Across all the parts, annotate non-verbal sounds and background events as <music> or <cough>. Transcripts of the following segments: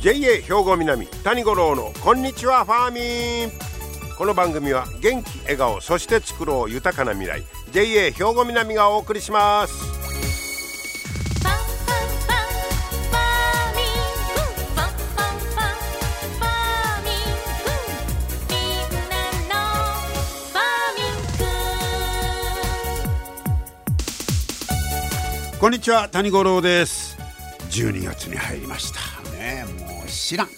JA 兵庫南谷五郎のこんにちはファーミン。この番組は元気笑顔そして作ろう豊かな未来 JA 兵庫南がお送りします。こんにちは谷五郎です12月に入りましたね。もう知らん。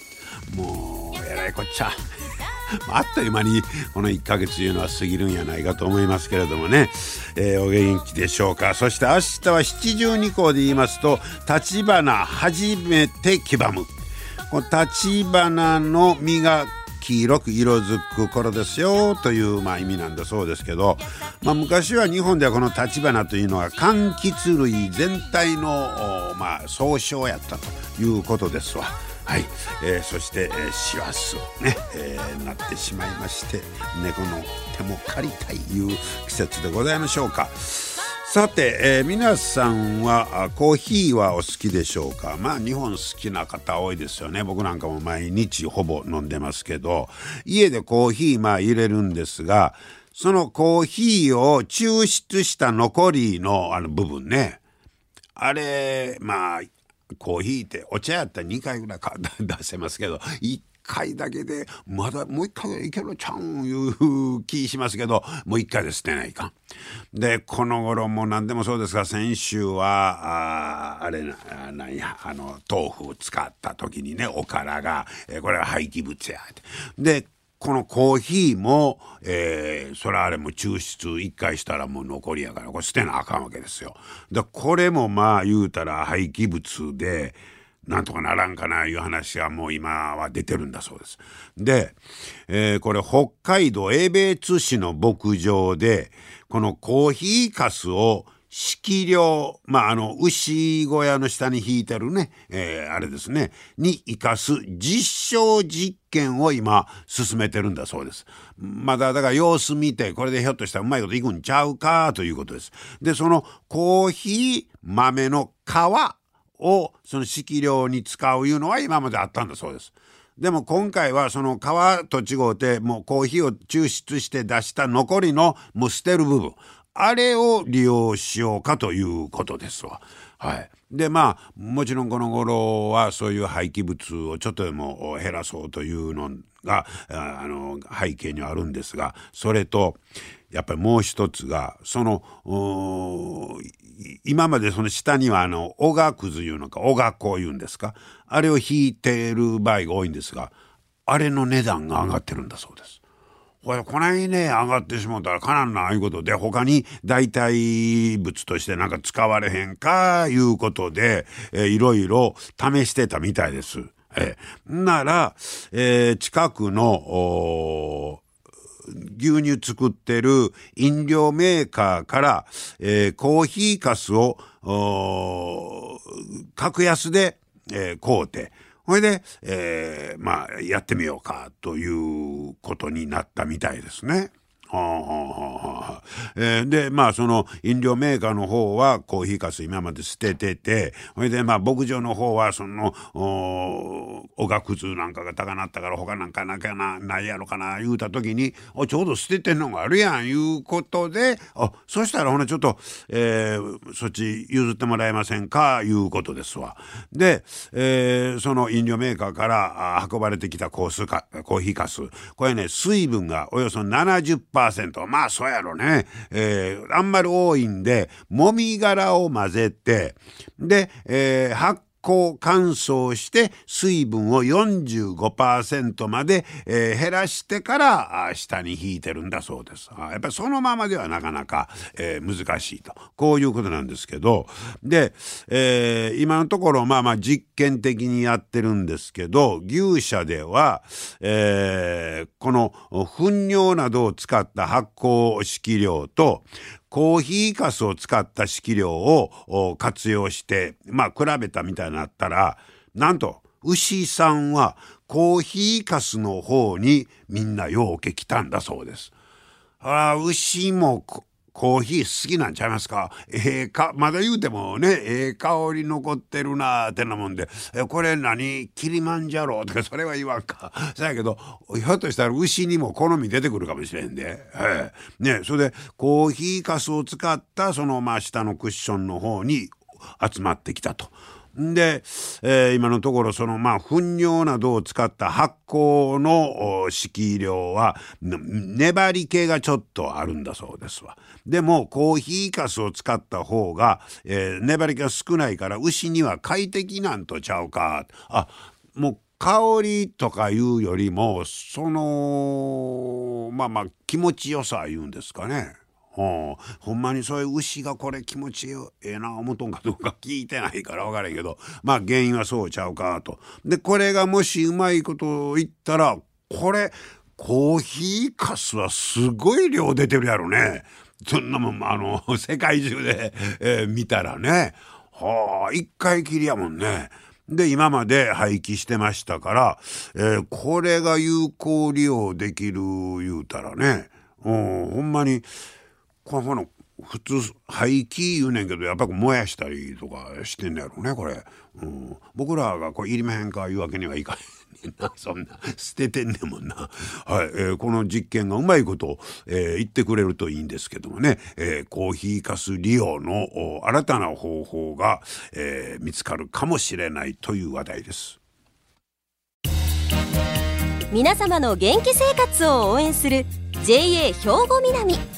もうえらいこっちゃ。<laughs> あっという間にこの1ヶ月いうのは過ぎるんやないかと思いますけれどもね、えー、お元気でしょうか。そして明日は七十二校で言いますと橘初めて黄ばむこの立花の実が黄色く色づく頃ですよという、まあ、意味なんだそうですけど、まあ、昔は日本ではこの立花というのは柑橘類全体の、まあ、総称やったということですわ。はい、えー、そして、えー、師走ね、えー、なってしまいまして猫の手も借りたいいう季節でございましょうか。さて、えー、皆さんはコーヒーはお好きでしょうか？まあ日本好きな方多いですよね。僕なんかも毎日ほぼ飲んでますけど。家でコーヒーまあ入れるんですがそのコーヒーを抽出した残りのあの部分ね。あれまあコーヒーってお茶やったら2回ぐらい <laughs> 出せますけど1回だけでまだもう一回いけるちゃうんいう気しますけどもう一回で捨てないかん。でこの頃も何でもそうですが先週はああれななんやあの豆腐を使った時にねおからが、えこれは廃棄物や。でこのコーヒーも、えー、それあれも抽出1回したらもう残りやからこれ捨てなあかんわけですよ。でこれもまあ言うたら廃棄物で。なんとかならんかないう話はもう今は出てるんだそうです。で、えー、これ北海道江別市の牧場でこのコーヒーかすを色量、まあ、あの、牛小屋の下に引いてるね、えー、あれですね、に生かす実証実験を今進めてるんだそうです。まだだから様子見て、これでひょっとしたらうまいこといくんちゃうかということです。で、そのコーヒー豆の皮をその色料に使ういうのは今まであったんだそうです。でも今回はその皮と違うてもうコーヒーを抽出して出した残りのもう捨てる部分あれを利用しようかということですわ。はい、でまあもちろんこの頃はそういう廃棄物をちょっとでも減らそうというのがあの背景にはあるんですがそれとやっぱりもう一つがその今までその下にはあのおがくずいうのかおがこういうんですか？あれを引いてる場合が多いんですがあれの値段が上がってるんだそうです。これこないね上がってしもたらかなんなあいうことで他に代替物としてなんか使われへんかいうことで、え、いろいろ試してたみたいです。え、なら、え、近くの牛乳作ってる飲料メーカーから、えー、コーヒーかすを格安で、えー、買うてほいで、えー、まあやってみようかということになったみたいですね。はあはあはあえー、でまあその飲料メーカーの方はコーヒーかす今まで捨てててほいでまあ牧場の方はそのおがくずなんかが高なったから他なんかなきゃなないやろかな言うた時におちょうど捨ててんのがあるやんいうことであそしたらほなちょっと、えー、そっち譲ってもらえませんかいうことですわ。で、えー、その飲料メーカーから運ばれてきたコースかコーヒーかす。これね水分がおよそ70%まあそうやろね。えー、あんまり多いんで、もみ殻を混ぜて、で、えー、発酵乾燥して水分を45%まで、えー、減らしてから下に引いてるんだそうです。やっぱりそのままではなかなか、えー、難しいとこういうことなんですけどで、えー、今のところまあまあ実験的にやってるんですけど牛舎では、えー、この糞尿などを使った発酵式料とコーヒーかすを使った色料を活用してまあ比べたみたいになったらなんと牛さんはコーヒーかすの方にみんなようけ来たんだそうです。あ牛もコーヒー好きなんちゃいますか？ええか？まだ言うてもねええ香り残ってるなってなもんで。えこれ何？キリマンジャロとか <laughs> それは言わんか。そやけどひょっとしたら牛にも好み出てくるかもしれんで、ええ、ねそれでコーヒーかすを使ったそのまあ下のクッションの方に集まってきたと。で、えー、今のところそのまあ糞尿などを使った発酵の敷量は粘り気がちょっとあるんだそうですわ。でもコーヒーかすを使った方が、えー、粘り気が少ないから牛には快適なんとちゃうか。あもう香りとかいうよりもそのまあまあ気持ちよさ言うんですかね。ほんまにそういう牛がこれ気持ちええな思とんかどうか <laughs> 聞いてないから分からんけどまあ原因はそうちゃうかと。でこれがもしうまいこと言ったらこれコーヒーかすはすごい量出てるやろね。そんなもんあの <laughs> 世界中で、えー、見たらね。はあ一回きりやもんね。で今まで廃棄してましたから、えー、これが有効利用できる言うたらね、うん、ほんまにこの普通廃棄言うねんけどやっぱり燃やしたりとかしてんねやろねこれ、うん、僕らがこれいりまへんかいうわけにはいかへんねんな。<laughs> そんな捨ててんねんもんな、はい。えー、この実験がうまいこと、えー、言ってくれるといいんですけどもね、えー、コーヒーかす利用の新たな方法が、えー、見つかるかもしれないという話題です。皆様の元気生活を応援する JA 兵庫南。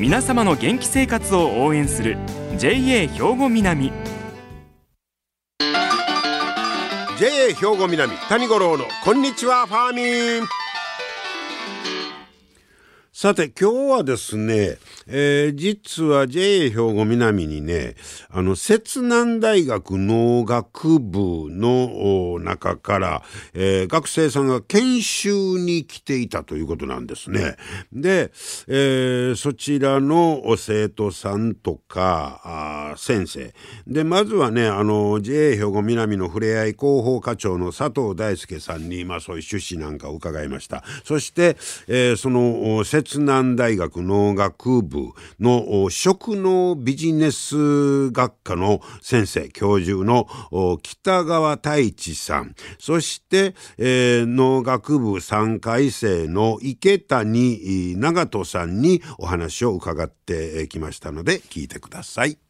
皆様の元気生活を応援する JA 兵庫南。JA 兵庫南谷五郎のこんにちはファーミン。さて今日はですね、えー、実は JA 兵庫南にねあの摂南大学農学部の中から、えー、学生さんが研修に来ていたということなんですね。で、えー、そちらの生徒さんとか先生でまずはねあの JA 兵庫南のふれあい広報課長の佐藤大輔さんに、まあ、そういう趣旨なんかを伺いました。そして、えー、その越南大学農学部の食農ビジネス学科の先生教授の北川太一さんそして、えー、農学部3回生の池谷長人さんにお話を伺ってきましたので聞いてください。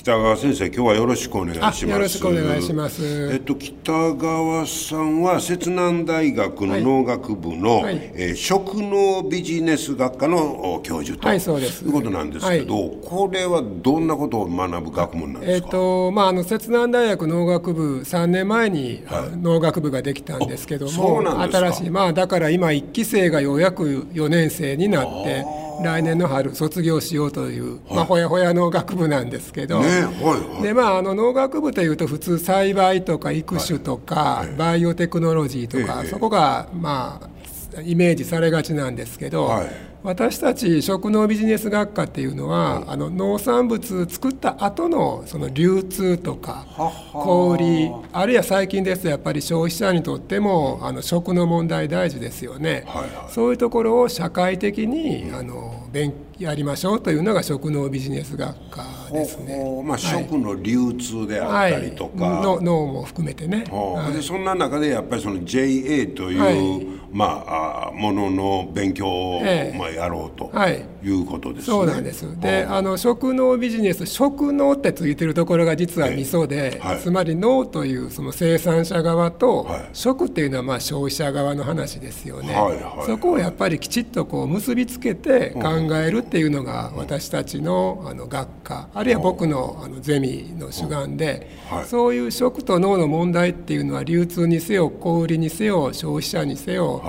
北川先生今日はよろしくお願いします。よろしくお願いします。えっと北川さんは摂南大学の農学部の、はい、えー、食農ビジネス学科の教授と、はい、そうです。いうことなんですけど、はい、これはどんなことを学ぶ学問なんですか？えっとまああの摂南大学農学部3年前に、はい、農学部ができたんですけども新しいまあだから今1期生がようやく4年生になって来年の春卒業しようという、まあ、ほやほやの学部なんですけど、でまああの農学部というと普通栽培とか育種とか、はい、バイオテクノロジーとか、そこがまあイメージされがちなんですけど、はい私たち食農ビジネス学科っていうのは、あの農産物作った後のその流通とか小売あるいは最近ですとやっぱり消費者にとってもあの食の問題大事ですよね、はいはい、そういうところを社会的にあの勉やりましょうというのが食農ビジネス学科ですね。まあ、食の流通であったりとか、はい、の脳も含めてね。はい、でそんな中でやっぱりその JA という、はい、まあものの勉強を、ええ、まあやろうとい。うことですね。そうなんです。で、あの食農ビジネス食農ってついてるところが実は味噌で、え、つまり農というその生産者側と、食っていうのはまあ消費者側の話ですよね。はいはい、そこをやっぱりきちっとこう結びつけて考えるっていうのが私たちのあの学科あるいは僕のあのゼミの主眼で、そういう食と脳の問題っていうのは流通にせよ小売りにせよ消費者にせよ、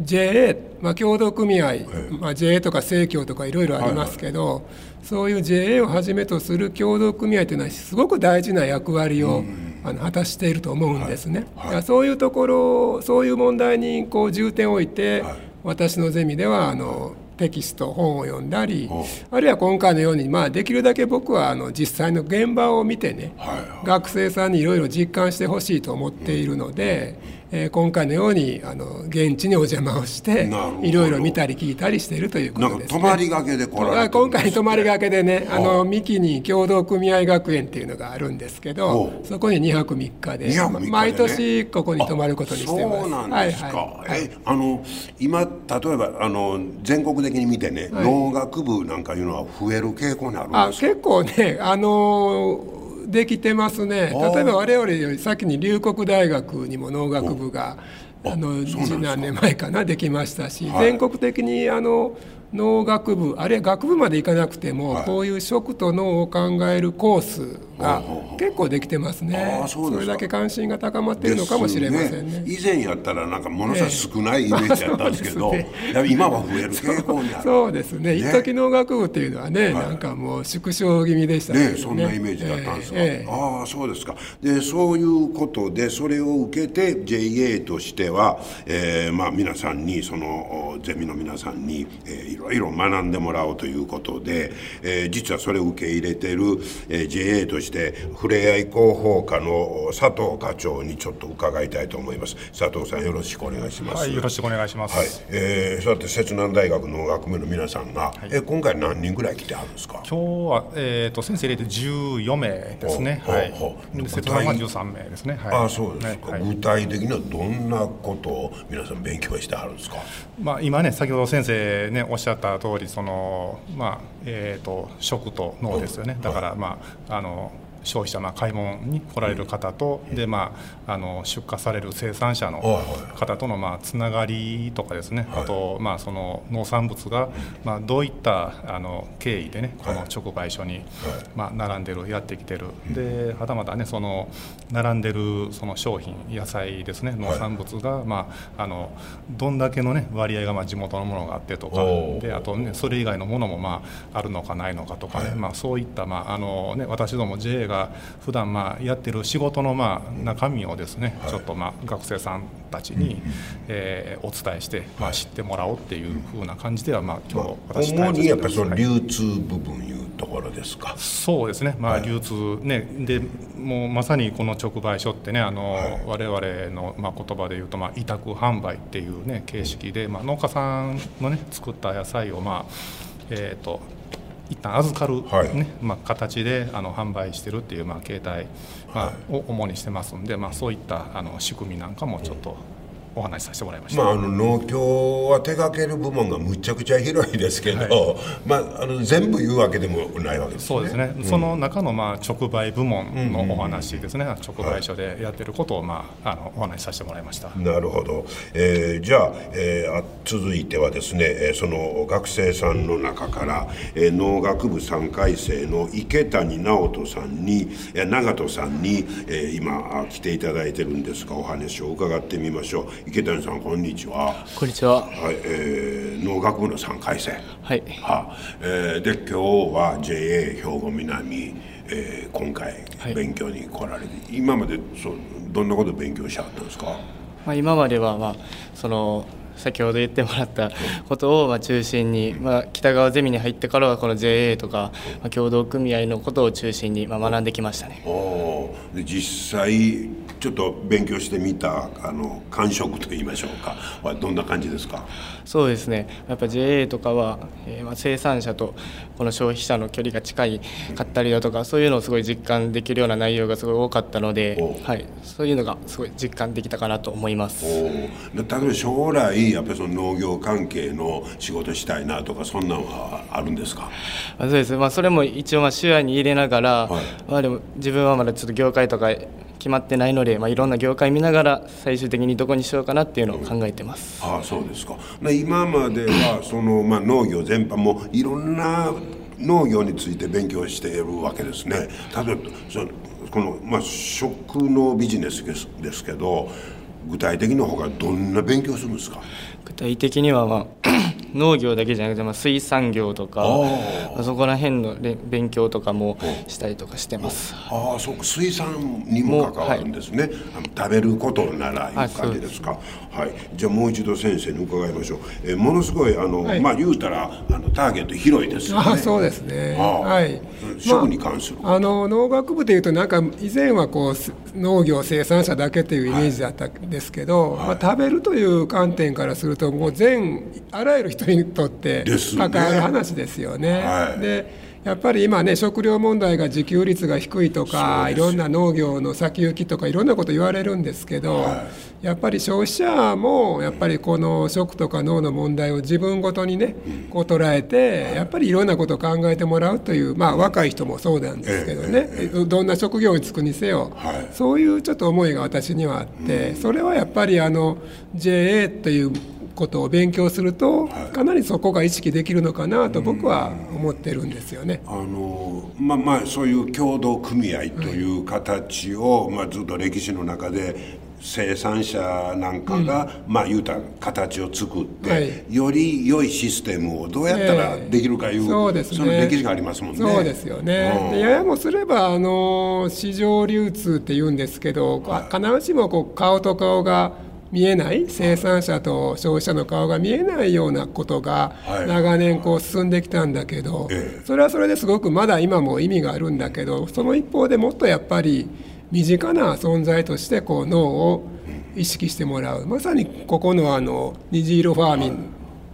JA、まあ、協同組合、まあ、JA とか生協とかいろいろありますけど、はい。はい、そういう JA をはじめとする協同組合というのはすごく大事な役割を、あの果たしていると思うんですね。はい。はい、そういうところそういう問題にこう重点を置いて、私のゼミではあのテキスト本を読んだりあるいは今回のように、まあ、できるだけ僕はあの実際の現場を見てね、はい。はい、学生さんにいろいろ実感してほしいと思っているので、えー、今回のようにあの現地にお邪魔をしていろいろ見たり聞いたりしているということです、ね、泊まりがけで来られ今回泊まりがけでねあ。の三木に共同組合学園っていうのがあるんですけどそこに2泊3日で、ね、毎年ここに泊まることにしてます。そうなんですか、はいはい、えあの今例えばあの全国的に見てね、はい、農学部なんかいうのは増える傾向にあるんですか？あ結構ねあのできてますね。例えば我々より先に龍谷大学にも農学部があの十何年前かなできましたし、全国的にあの農学部あるいは学部まで行かなくても、はい、こういう食と脳を考えるコースが結構できてますね。うそれだけ関心が高まっているのかもしれませんね、ね、以前やったらなんかものすごい少ないイメージだったんですけど、<laughs> ね、今は増える傾向にある。そうですね。一時農学部っていうのはね、はい、なんかもう縮小気味でしたね。ねそんなイメージだったんですか、えーえ。ー、ああそうですか。でそういうことでそれを受けて JA としては、えー、まあ皆さんにそのゼミの皆さんに、えー、いろいろ学んでもらおうということで、えー、実はそれを受け入れてる、えー、JA としてふれあい広報課の佐藤課長にちょっと伺いたいと思います。佐藤さんよろしくお願いします。はいよろしくお願いします、はい。えー、そうやって摂南大学の学部の皆さんが、はい、え今回何人ぐらい来てはるんですか？今日は、えーと、先生入れて14名ですね。はい。摂南は13名ですね、はい、あそうですか、はい、具体的にはどんなことを皆さん勉強してはるんですか？まあ今ね先ほど先生ねおっしゃった通りそのまあえーと、食と脳ですよね、だから、まあ、あの消費者、まあ、買い物に来られる方と、でまあ、あの出荷される生産者の方との、まあ、つながりとかですね、あと、まあ、その農産物が、まあ、どういったあの経緯でねこの直売所に、まあ、並んでるやってきてる。ではたまたねその並んでるその商品野菜ですね農産物が、まあ、あのどんだけの、ね、割合がまあ地元のものがあってとかであと、ね、それ以外のものも、まあ、あるのかないのかとかね、まあ、そういった、まああのね、私ども JA がが普段まあやってる仕事のまあ中身をですね、ちょっとまあ学生さんたちに、えー、お伝えして、まあ、知ってもらおうっていうふうな感じでは、まあ、今日私主にやっぱりその流通部分いうところですか、そうですね、まあ、流通ねでもうまさにこの直売所ってねあの、はい、我々の、まあ、言葉で言うと、まあ、委託販売っていうね形式で、まあ、農家さんのね作った野菜をまあえーと一旦預かるね、はい、まあ、形であの販売してるっていう、まあ、形態、まあ、を主にしてますんで、まあ、そういったあの仕組みなんかもちょっとお話しさせてもらいました、まあ、あの農協は手掛ける部門がむちゃくちゃ広いですけど、はい、まあ、あの全部言うわけでもないわけですね。そうですね、うん、その中のまあ直売部門のお話ですね、うんうん、直売所でやってることを、まあ、あのお話しさせてもらいました。なるほど、えー、じゃあ,、えー、続いてはですねその学生さんの中から、えー、農学部3回生の池谷直人さんに長門さんに、えー、今来ていただいてるんですがお話を伺ってみましょう池谷さんこんにちは。こんにちは。はい、えー、農学部の3回生はい。は、えー、で今日は JA 兵庫南、えー、今回勉強に来られて、はい、今までそどんなこと勉強しちゃったんですか、まあ、今まではまあその先ほど言ってもらったことをまあ中心に、まあ、北川ゼミに入ってからはこの JA とか、まあ、協同組合のことを中心にまあ学んできましたね。で実際ちょっと勉強してみたあの感触といいましょうか。はどんな感じですか？そうですね。やっぱ JA とかは、えー、まあ生産者とこの消費者の距離が近いかったりだとかそういうのをすごい実感できるような内容がすごい多かったので、はい、そういうのがすごい実感できたかなと思います。例えば将来やっぱりその農業関係の仕事したいなとかそんなのはあるんですか？そうです、まあ、それも一応まあ視野に入れながら、はい、まあ、でも自分はまだちょっと業界とか決まってないので、まあ、いろんな業界見ながら最終的にどこにしようかなっていうのを考えてます。ああそうですか今までは <clears throat> その、まあ、農業全般もいろんな農業について勉強しているわけですね。例えばそのこの、まあ、食のビジネスですですけど具体的には他どんな勉強するんですか？具体的には、まあ、農業だけじゃなくて、まあ、水産業とかあそこら辺の勉強とかもしたりとかしてます。ああそうか水産にも関わるんですね、はい、食べることならいう感じですか。はい。じゃあもう一度先生に伺いましょう、えー、ものすごいあの、はい、まあ言うたらターゲット広いですよね。あそうですね。はい。食に関する、まあ、あの農学部でいうとなんか以前はこう農業生産者だけというイメージだったんですけど、はい、まあ、食べるという観点からするともう全あらゆる人にとって関わる話ですよね。はい、でやっぱり今ね食料問題が自給率が低いとかいろんな農業の先行きとかいろんなこと言われるんですけど、はい、やっぱり消費者もやっぱりこの食とか農の問題を自分ごとにねこう捉えてやっぱりいろんなことを考えてもらうというまあ若い人もそうなんですけどね。どんな職業に就くにせよ、はい、そういうちょっと思いが私にはあってそれはやっぱりあの JA ということを勉強すると、かなりそこが意識できるのかなと僕は思ってるんですよね。あのまあまあそういう協同組合という形を、まあ、ずっと歴史の中で生産者なんかが、うん、まあ言うた形を作って、はい、より良いシステムをどうやったらできるかいう、えー、そうですね、その歴史がありますもんね。そうですよね。うん、ややもすればあの市場流通って言うんですけど、はい、必ずしもこう顔と顔が見えない？生産者と消費者の顔が見えないようなことが長年こう進んできたんだけどそれはそれですごくまだ今も意味があるんだけどその一方でもっとやっぱり身近な存在としてこう脳を意識してもらう。まさにここのあの虹色ファーミン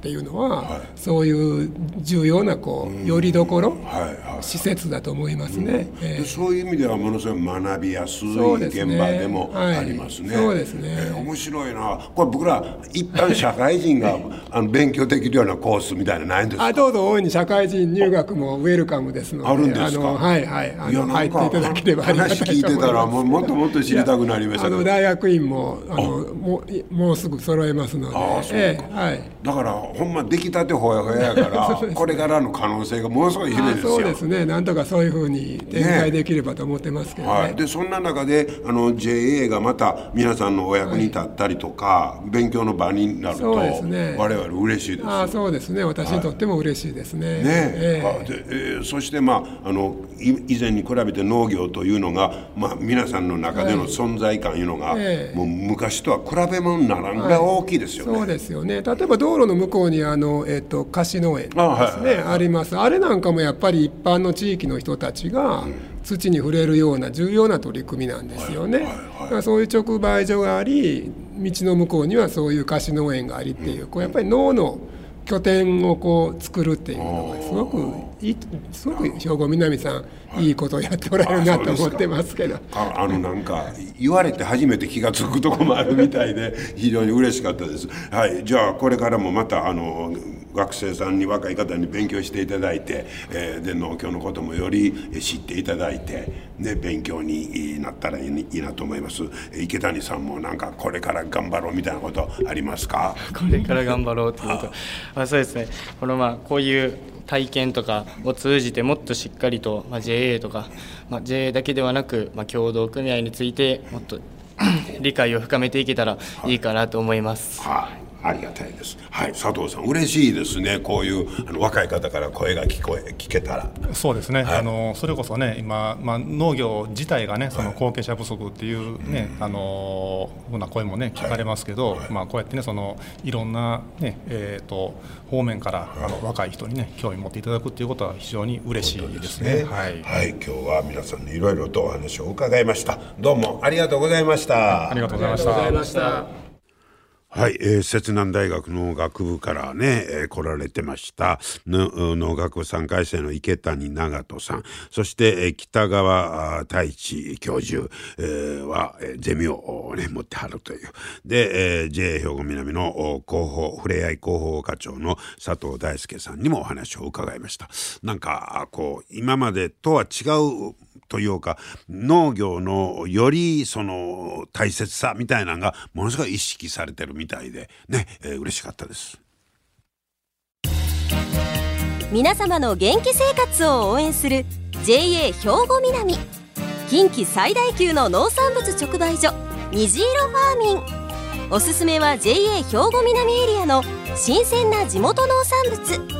っていうのは、はい、そういう重要なこうよりどころ、はいはい、施設だと思いますね、うん、えー、そういう意味ではものすごい学びやすい現場でもありますね。そうですね、えー、面白いな。これ僕ら一般社会人が <laughs> あの勉強できるようなコースみたいなないんですか？あどうぞ大いに社会人入学もウェルカムですのであるんですか？はいはい。あの入っていただければ話聞いてたらも <laughs> もっともっと知りたくなりましたあの大学院もあのもうもうすぐ揃えますので。あそうか、えー、はい、だからほんま出来たてほやほややから <laughs> これからの可能性がものすごい広いですよ。そうですね。なんとかそういうふうに展開できればと思ってますけどね、ね。はい、でそんな中であの JA がまた皆さんのお役に立ったりとか、はい、勉強の場になると、ね、我々嬉しいですあそうですね。私にとっても嬉しいですね、はい、ね。えー、でえー、そしてまああの以前に比べて農業というのが、まあ、皆さんの中での存在感いうのが、えー、もう昔とは比べ物にならんぐらい。大きいですよね、そうですよね。例えば道路の向こうにあの、えーと、菓子農園ですねあはいはい、あります。あれなんかもやっぱり一般の地域の人たちが土に触れるような重要な取り組みなんですよね、はいはいはい、そういう直売所があり道の向こうにはそういう菓子農園がありっていう、こうやっぱり脳の拠点をこう作るっていうのがすごくいいすごく兵庫南さんい。いことをやっておられるなと思ってますけど。ああのなんか言われて初めて気が付くとこもあるみたいで <laughs> 非常に嬉しかったです。はい。じゃあこれからもまたあの学生さんに若い方に勉強していただいて、えー、で農協のこともより知っていただいて、ね、勉強になったらいいなと思います。池谷さんもなんかこれから頑張ろうみたいなことありますか？これから頑張ろうってこと。あそうですね。このまあこういう体験とかを通じてもっとしっかりと、まあ、JA とか、まあ、JA だけではなく、まあ、協同組合についてもっと <coughs> 理解を深めていけたらいいかなと思います。はいありがたいです。はい、佐藤さん、嬉しいですね。こういうあの若い方から声が聞こえ聞けたら。そうですね。はい、あのそれこそね、今まあ農業自体がね、その後継者不足っていうね、はい、あのふうな声もね聞かれますけど、はい、まあこうやってねそのいろんなねえっ、ー、と方面からあの若い人にね興味持っていただくっていうことは非常に嬉しいですね。すねはい、はい、今日は皆さんにいろいろとお話を伺いました。どうもありがとうございました。ありがとうございました。はい、えー、摂南大学の学部からね、えー、来られてました。農学部3回生の池谷長人さん。そして、えー、北川太一教授、えー、は、えー、ゼミを、ね、持ってはるという。で、えー、JA 兵庫南の広報ふれあい広報課長の佐藤大輔さんにもお話を伺いました。なんかこう今までとは違うというか農業のよりその大切さみたいなのがものすごい意識されてるみたいでね、えー、嬉しかったです。皆様の元気生活を応援する JA 兵庫南。近畿最大級の農産物直売所虹色ファーミン。おすすめは JA 兵庫南エリアの新鮮な地元農産物。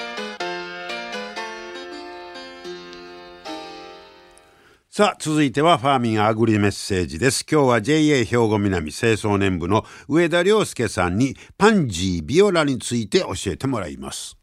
さあ続いてはファーミンアグリメッセージです。今日は JA 兵庫南清掃年部の上田良介さんにパンジービオラについて教えてもらいます。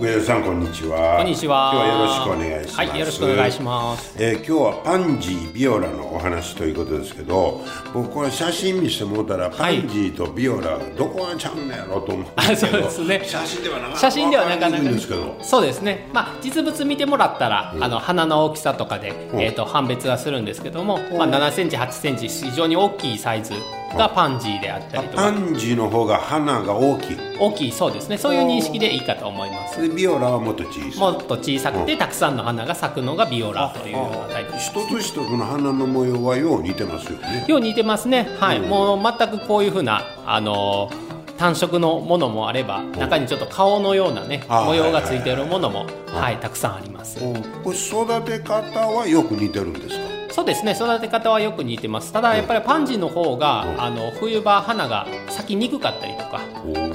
上田さんこんにちは。こんにちは。今日はよろしくお願いします。はいよろしくお願いします。えー、今日はパンジービオラのお話ということですけど僕これ写真見せてもらったらパンジーとビオラどこがちゃうんやろうと思うんですけど、そうですね。写真ではなかなか写真ではなかなかわんですけど。そうですね。まあ実物見てもらったら、あの花の大きさとかで、えー、と判別はするんですけども、まあ、7センチ8センチ非常に大きいサイズがパンジーであったりとパかンジーの方が花が大きい。大きいそうですね。そういう認識でいいかと思いますでビオラはもっと小さい。もっと小さくてたくさんの花が咲くのがビオラというようなタイプ。一つ一つの花の模様はよう似てますよね。よう似てますね。はい、もう全くこういうふうなあのー単色のものもあれば中にちょっと顔のようなね模様がついているものもはいたくさんあります。うん。これ育て方はよく似てるんですか？そうですね育て方はよく似てます。ただやっぱりパンジーの方があの冬場花が咲きにくかったりとか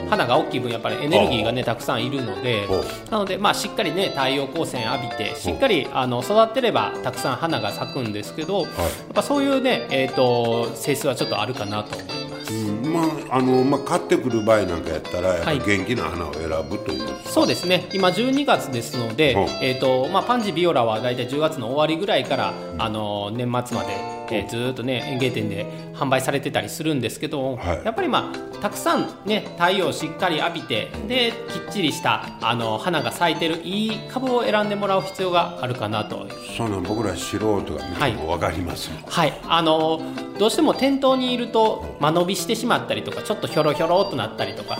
花が大きい分やっぱりエネルギーがねたくさんいるのでなのでまあしっかりね太陽光線浴びてしっかりあの育ってればたくさん花が咲くんですけどやっぱそういうねえっと性質はちょっとあるかなと。思いますうん。まああのまあ買ってくる場合なんかやったらはい。元気な花を選ぶという。そうですね。今12月ですので、う。んえーとまあ、パンジービオラは大体10月の終わりぐらいから、あの年末まで、えーずーっとね園芸店で販売されてたりするんですけど、はい。やっぱりまあたくさんね太陽をしっかり浴びてできっちりしたあの花が咲いてるいい株を選んでもらう必要があるかなと。そんなん僕ら素人が見ても分かりますもん。はい、あのどうしても店頭にいると間延びしてしまったりとかちょっとひょろひょろっとなったりとか。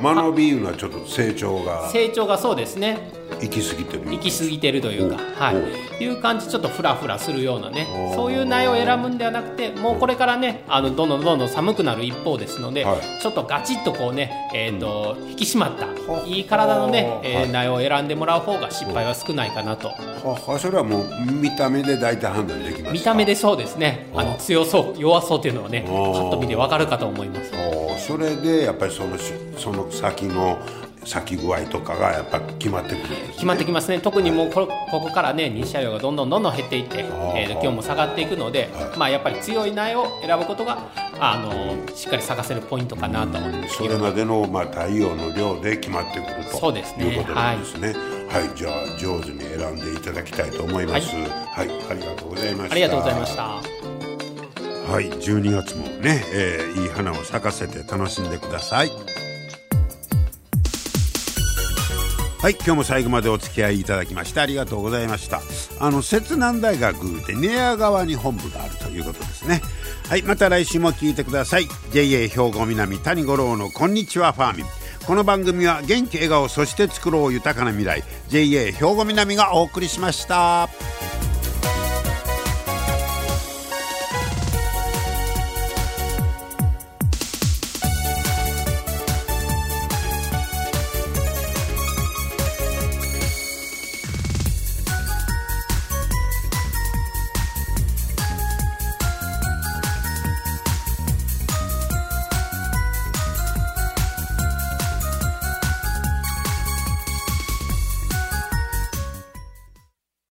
間延びいうのはちょっと成長が成長がそうですね。行き過ぎてる。行き過ぎてるというか、おはおい、いう感じちょっとフラフラするようなねおそういう苗を選ぶんではなくてもうこれからねあのどんどんどんどん寒くなる一方ですので、はい。ちょっとガチッとこうね、えーと引き締まったいい体のね、えー苗を選んでもらう方が失敗は少ないかなと。ははそれはもう見た目で大体判断できますか？見た目でそうですね。あの強そう弱そうっていうのはねパおッと見てわかるかと思います。おそれでやっぱりそのしその先の咲き具合とかがやっぱ決まってくるんです、ね、決まってきますね。特にもうこここからね日射量がどんどんどんどん減っていって、えーと気温も下がっていくので、まあ、やっぱり強い苗を選ぶことがあのしっかり咲かせるポイントかなとそれまでの、まあ、太陽の量で決まってくるとそうですね。いうことなんですね。はい、じゃあ上手に選んでいただきたいと思います。はい、ありがとうございました。ありがとうございました。はい、12月もね、えーいい花を咲かせて楽しんでください。はい、今日も最後までお付き合いいただきましてありがとうございました。あの、摂南大学で寝屋川に本部があるということですね。はい、また来週も聞いてください。JA 兵庫南谷五郎のこんにちはファーミン。この番組は元気笑顔そして作ろう豊かな未来 JA 兵庫南がお送りしました。